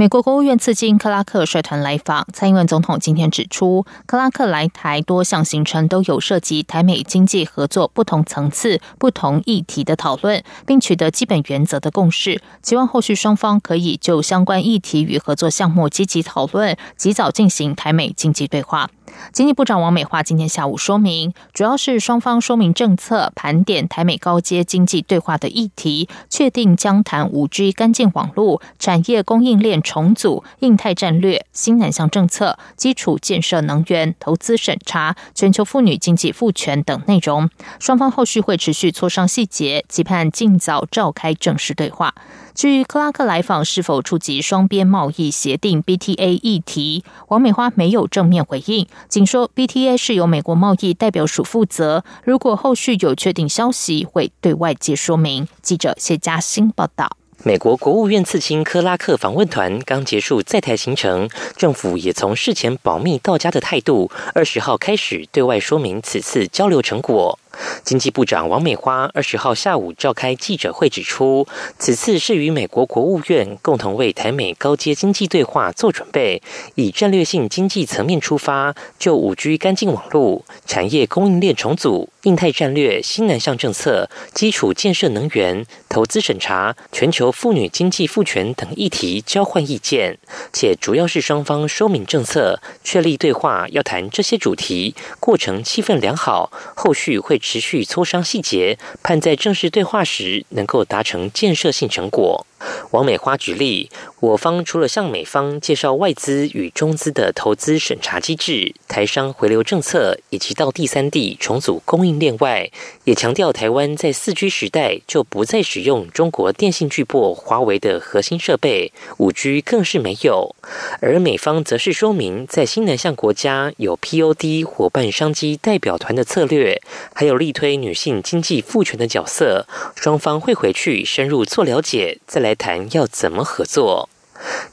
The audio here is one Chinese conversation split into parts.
美国国务院次卿克拉克率团来访，蔡英文总统今天指出，克拉克来台多项行程都有涉及台美经济合作不同层次、不同议题的讨论，并取得基本原则的共识，希望后续双方可以就相关议题与合作项目积极讨论，及早进行台美经济对话。经济部长王美花今天下午说明，主要是双方说明政策，盘点台美高阶经济对话的议题，确定将谈五 G 干净网络、产业供应链重组、印太战略、新南向政策、基础建设、能源投资审查、全球妇女经济赋权等内容。双方后续会持续磋商细节，期盼尽早召开正式对话。至于克拉克来访是否触及双边贸易协定 BTA 议题，王美花没有正面回应，仅说 BTA 是由美国贸易代表署负责，如果后续有确定消息，会对外界说明。记者谢嘉欣报道。美国国务院次卿克拉克访问团刚结束在台行程，政府也从事前保密到家的态度，二十号开始对外说明此次交流成果。经济部长王美花二十号下午召开记者会，指出此次是与美国国务院共同为台美高阶经济对话做准备，以战略性经济层面出发，就五 G 干净网络、产业供应链重组、印太战略、新南向政策、基础建设、能源投资审查、全球妇女经济赋权等议题交换意见，且主要是双方说明政策，确立对话要谈这些主题，过程气氛良好，后续会。持续磋商细节，盼在正式对话时能够达成建设性成果。王美花举例，我方除了向美方介绍外资与中资的投资审查机制、台商回流政策以及到第三地重组供应链外，也强调台湾在四 G 时代就不再使用中国电信巨擘华为的核心设备，五 G 更是没有。而美方则是说明，在新南向国家有 POD 伙伴商机代表团的策略，还有力推女性经济赋权的角色，双方会回去深入做了解，再来来谈要怎么合作。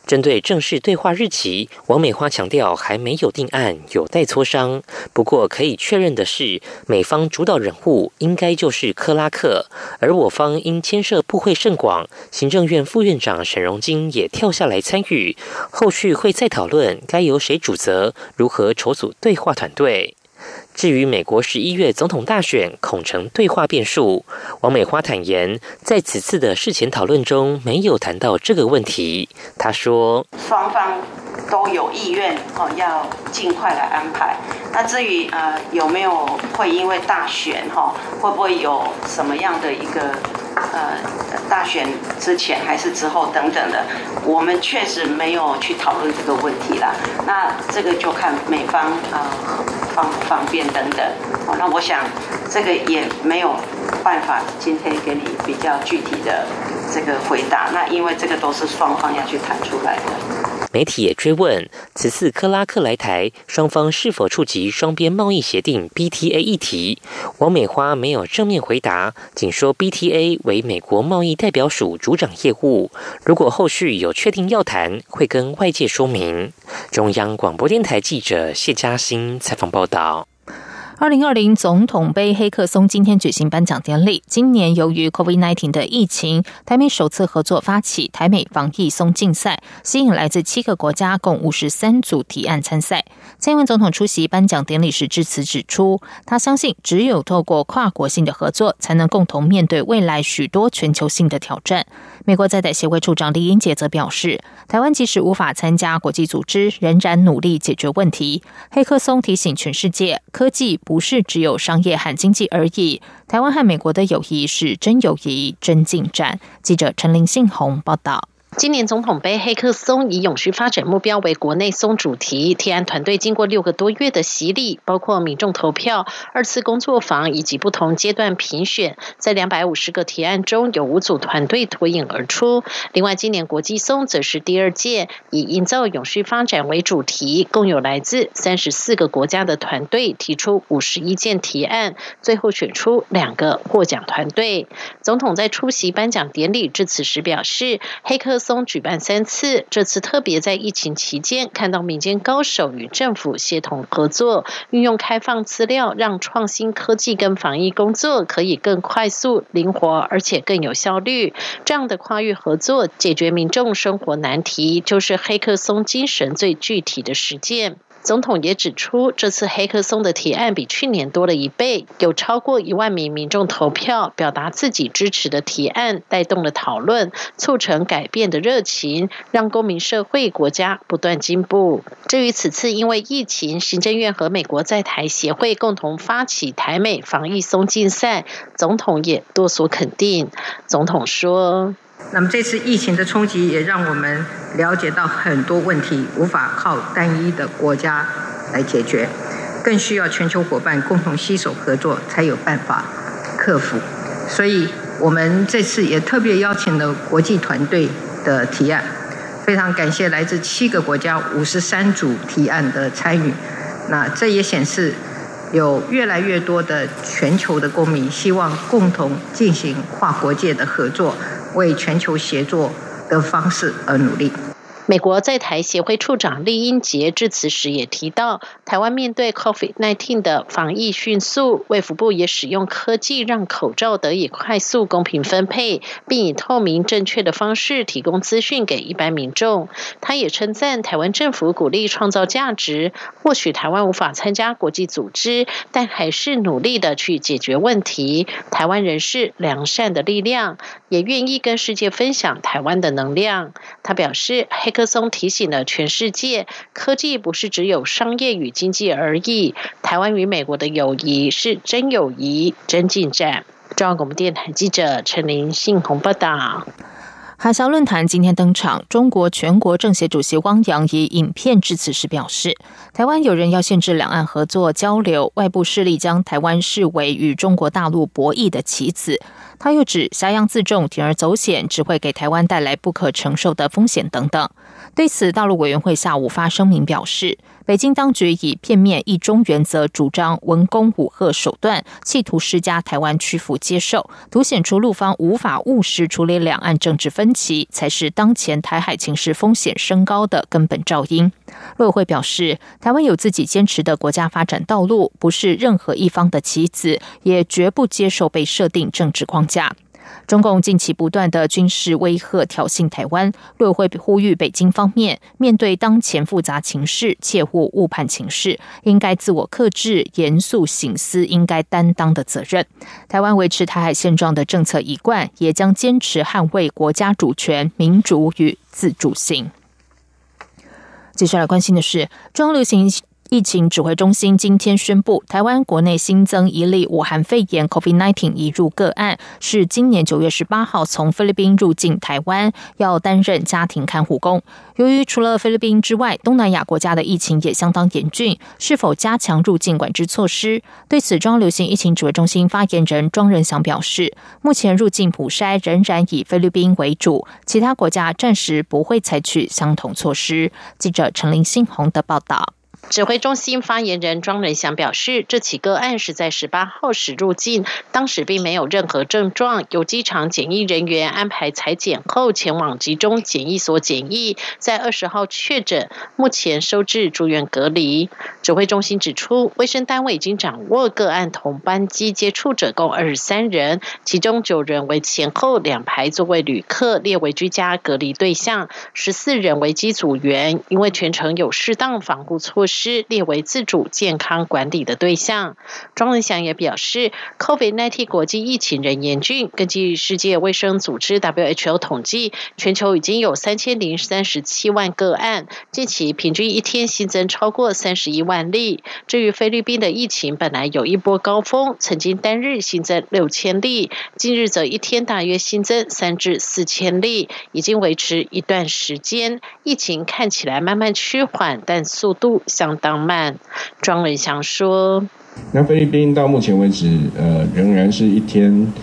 针对正式对话日期，王美花强调还没有定案，有待磋商。不过可以确认的是，美方主导人物应该就是克拉克，而我方因牵涉部会甚广，行政院副院长沈荣金也跳下来参与，后续会再讨论该由谁主责，如何筹组对话团队。至于美国十一月总统大选恐成对话变数，王美花坦言，在此次的事前讨论中没有谈到这个问题。他说：“双方都有意愿哦，要尽快来安排。那至于呃有没有会因为大选哈，会不会有什么样的一个呃大选之前还是之后等等的，我们确实没有去讨论这个问题啦。那这个就看美方呃。”方不方便等等，哦，那我想这个也没有办法今天给你比较具体的这个回答。那因为这个都是双方要去谈出来的。媒体也追问此次克拉克来台，双方是否触及双边贸易协定 BTA 议题？王美花没有正面回答，仅说 BTA 为美国贸易代表署主掌业务，如果后续有确定要谈，会跟外界说明。中央广播电台记者谢嘉欣采访报道。二零二零总统杯黑客松今天举行颁奖典礼。今年由于 COVID-19 的疫情，台美首次合作发起台美防疫松竞赛，吸引来自七个国家共五十三组提案参赛。蔡英文总统出席颁奖典礼时致辞指出，他相信只有透过跨国性的合作，才能共同面对未来许多全球性的挑战。美国在台协会处长李英杰则表示，台湾即使无法参加国际组织，仍然努力解决问题。黑客松提醒全世界，科技不是只有商业和经济而已。台湾和美国的友谊是真友谊、真进展。记者陈林信宏报道。今年总统杯黑客松以永续发展目标为国内松主题，提案团队经过六个多月的洗礼，包括民众投票、二次工作坊以及不同阶段评选，在两百五十个提案中有五组团队脱颖而出。另外，今年国际松则是第二届，以营造永续发展为主题，共有来自三十四个国家的团队提出五十一件提案，最后选出两个获奖团队。总统在出席颁奖典礼致辞时表示，黑客。松举办三次，这次特别在疫情期间看到民间高手与政府协同合作，运用开放资料，让创新科技跟防疫工作可以更快速、灵活，而且更有效率。这样的跨域合作，解决民众生活难题，就是黑客松精神最具体的实践。总统也指出，这次黑客松的提案比去年多了一倍，有超过一万名民众投票，表达自己支持的提案，带动了讨论，促成改变的热情，让公民社会、国家不断进步。至于此次因为疫情，行政院和美国在台协会共同发起台美防疫松竞赛，总统也多所肯定。总统说。那么这次疫情的冲击也让我们了解到很多问题无法靠单一的国家来解决，更需要全球伙伴共同携手合作才有办法克服。所以我们这次也特别邀请了国际团队的提案，非常感谢来自七个国家五十三组提案的参与。那这也显示有越来越多的全球的公民希望共同进行跨国界的合作。为全球协作的方式而努力。美国在台协会处长厉英杰致辞时也提到，台湾面对 COVID-19 的防疫迅速，卫福部也使用科技让口罩得以快速公平分配，并以透明正确的方式提供资讯给一般民众。他也称赞台湾政府鼓励创造价值，或许台湾无法参加国际组织，但还是努力的去解决问题。台湾人是良善的力量，也愿意跟世界分享台湾的能量。他表示，黑。克松提醒了全世界，科技不是只有商业与经济而已。台湾与美国的友谊是真友谊、真进展。中央广播电台记者陈林信鸿报道。海峡论坛今天登场，中国全国政协主席汪洋以影片致辞时表示，台湾有人要限制两岸合作交流，外部势力将台湾视为与中国大陆博弈的棋子。他又指，挟洋自重、铤而走险，只会给台湾带来不可承受的风险等等。对此，大陆委员会下午发声明表示，北京当局以片面一中原则主张文攻武吓手段，企图施加台湾屈服接受，凸显出陆方无法务实处理两岸政治分歧，才是当前台海情势风险升高的根本肇因。陆委会表示，台湾有自己坚持的国家发展道路，不是任何一方的棋子，也绝不接受被设定政治框架。中共近期不断的军事威吓挑衅台湾，陆委会呼吁北京方面面对当前复杂情势，切勿误判情势，应该自我克制，严肃醒思应该担当的责任。台湾维持台海现状的政策一贯，也将坚持捍卫国家主权、民主与自主性。接下来关心的是，中流行。疫情指挥中心今天宣布，台湾国内新增一例武汉肺炎 （COVID-19） 移入个案，是今年九月十八号从菲律宾入境台湾，要担任家庭看护工。由于除了菲律宾之外，东南亚国家的疫情也相当严峻，是否加强入境管制措施？对此，中央流行疫情指挥中心发言人庄仁祥表示，目前入境普筛仍然以菲律宾为主，其他国家暂时不会采取相同措施。记者陈林信宏的报道。指挥中心发言人庄仁祥表示，这起个案是在十八号时入境，当时并没有任何症状，由机场检疫人员安排裁剪后前往集中检疫所检疫，在二十号确诊，目前收治住院隔离。指挥中心指出，卫生单位已经掌握个案同班机接触者共二十三人，其中九人为前后两排座位旅客，列为居家隔离对象；十四人为机组员，因为全程有适当防护措施。施列为自主健康管理的对象。庄文祥也表示，COVID-19 国际疫情仍严峻。根据世界卫生组织 WHO 统计，全球已经有三千零三十七万个案，近期平均一天新增超过三十一万例。至于菲律宾的疫情，本来有一波高峰，曾经单日新增六千例，近日则一天大约新增三至四千例，已经维持一段时间。疫情看起来慢慢趋缓，但速度相当慢。庄文祥说：“那菲律宾到目前为止，呃，仍然是一天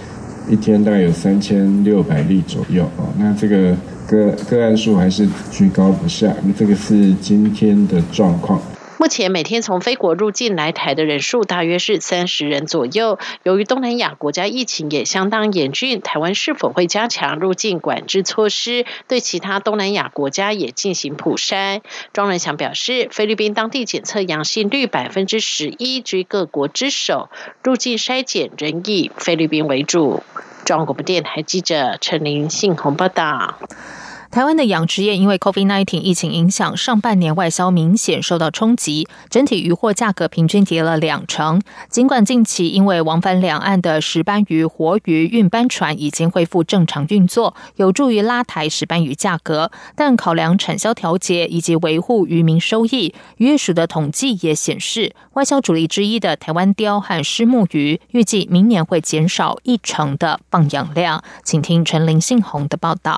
一天大概有三千六百例左右哦。那这个个个案数还是居高不下。那这个是今天的状况。”目前每天从非国入境来台的人数大约是三十人左右。由于东南亚国家疫情也相当严峻，台湾是否会加强入境管制措施，对其他东南亚国家也进行普筛？庄仁祥表示，菲律宾当地检测阳性率百分之十一，居各国之首，入境筛检仍以菲律宾为主。中国电台记者陈林信宏报道。台湾的养殖业因为 COVID-19 疫情影响，上半年外销明显受到冲击，整体渔获价格平均跌了两成。尽管近期因为往返两岸的石斑鱼、活鱼运班船已经恢复正常运作，有助于拉抬石斑鱼价格，但考量产销调节以及维护渔民收益，渔业署的统计也显示，外销主力之一的台湾鲷和虱目鱼，预计明年会减少一成的放养量。请听陈林信宏的报道。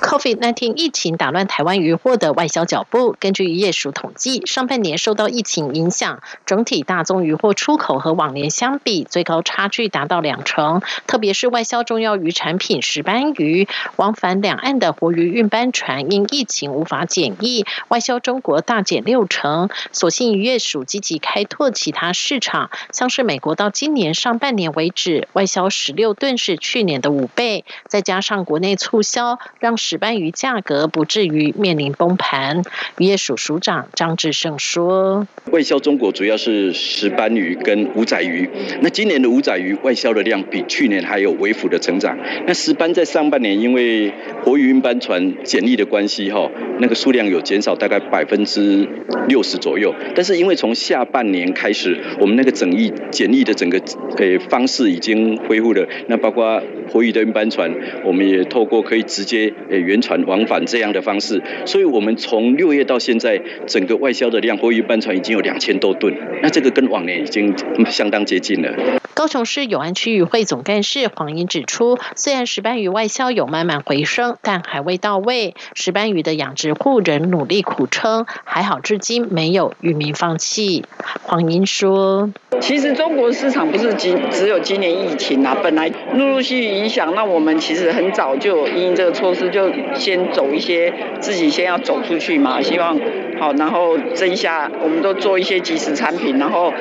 COVID-19 疫情打乱台湾渔获的外销脚步。根据渔业署统计，上半年受到疫情影响，整体大宗渔获出口和往年相比，最高差距达到两成。特别是外销重要渔产品石斑鱼，往返两岸的活鱼运班船因疫情无法检疫，外销中国大减六成。所幸渔业署积极开拓其他市场，像是美国，到今年上半年为止，外销十六吨是去年的五倍，再加上国内促销，让石斑鱼价格不至于面临崩盘，渔业署署长张志胜说：“外销中国主要是石斑鱼跟五仔鱼，那今年的五仔鱼外销的量比去年还有微幅的成长。那石斑在上半年因为活鱼运班船检疫的关系，哈，那个数量有减少大概百分之六十左右。但是因为从下半年开始，我们那个整疫检疫的整个呃方式已经恢复了，那包括活鱼的运班船，我们也透过可以直接。”诶，原船往返这样的方式，所以我们从六月到现在，整个外销的量，货运班船已经有两千多吨，那这个跟往年已经相当接近了。高雄市永安区域会总干事黄英指出，虽然石斑鱼外销有慢慢回升，但还未到位。石斑鱼的养殖户仍努力苦撑，还好至今没有渔民放弃。黄英说：“其实中国市场不是今只有今年疫情啊，本来陆陆续续影响，那我们其实很早就因这个措施就先走一些，自己先要走出去嘛，希望。”好，然后这一下我们都做一些即时产品，然后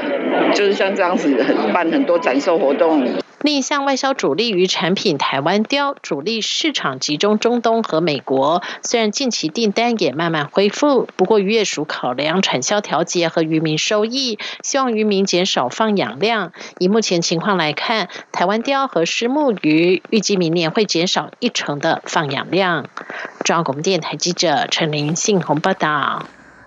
就是像这样子很办很多展售活动。另一项外销主力鱼产品台湾鲷，主力市场集中中东和美国。虽然近期订单也慢慢恢复，不过渔业署考量产销调节和渔民收益，希望渔民减少放养量。以目前情况来看，台湾鲷和虱目鱼预计明年会减少一成的放养量。中央广播电台记者陈玲信鸿报道。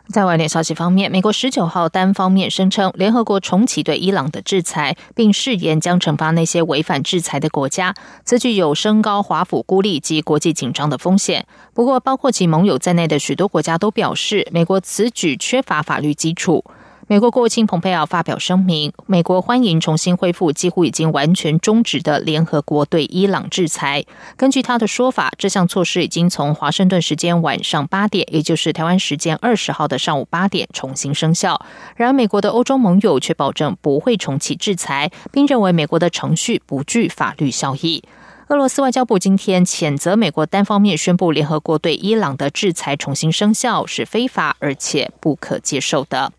在外电消息方面，美国十九号单方面声称，联合国重启对伊朗的制裁，并誓言将惩罚那些违反制裁的国家。此举有升高华府孤立及国际紧张的风险。不过，包括其盟友在内的许多国家都表示，美国此举缺乏法律基础。美国国务卿蓬佩奥发表声明，美国欢迎重新恢复几乎已经完全终止的联合国对伊朗制裁。根据他的说法，这项措施已经从华盛顿时间晚上八点，也就是台湾时间二十号的上午八点重新生效。然而，美国的欧洲盟友却保证不会重启制裁，并认为美国的程序不具法律效益。俄罗斯外交部今天谴责美国单方面宣布联合国对伊朗的制裁重新生效是非法而且不可接受的。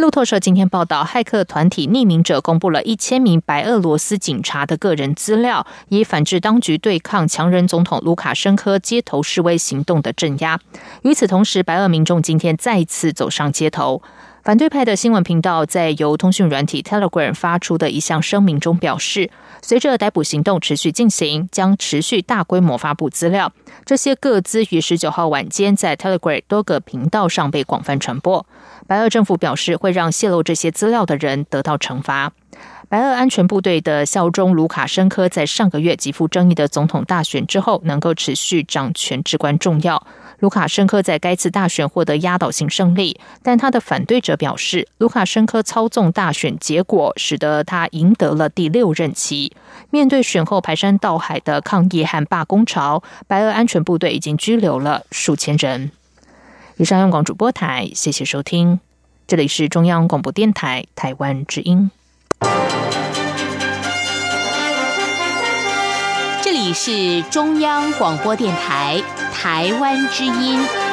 路透社今天报道，骇客团体匿名者公布了一千名白俄罗斯警察的个人资料，以反制当局对抗强人总统卢卡申科街头示威行动的镇压。与此同时，白俄民众今天再次走上街头。反对派的新闻频道在由通讯软体 Telegram 发出的一项声明中表示，随着逮捕行动持续进行，将持续大规模发布资料。这些各资于十九号晚间在 Telegram 多个频道上被广泛传播。白俄政府表示，会让泄露这些资料的人得到惩罚。白俄安全部队的效忠卢卡申科在上个月极富争议的总统大选之后，能够持续掌权至关重要。卢卡申科在该次大选获得压倒性胜利，但他的反对者表示，卢卡申科操纵大选结果，使得他赢得了第六任期。面对选后排山倒海的抗议和罢工潮，白俄安全部队已经拘留了数千人。以上用广主播台，谢谢收听，这里是中央广播电台台湾之音。是中央广播电台。台湾之音。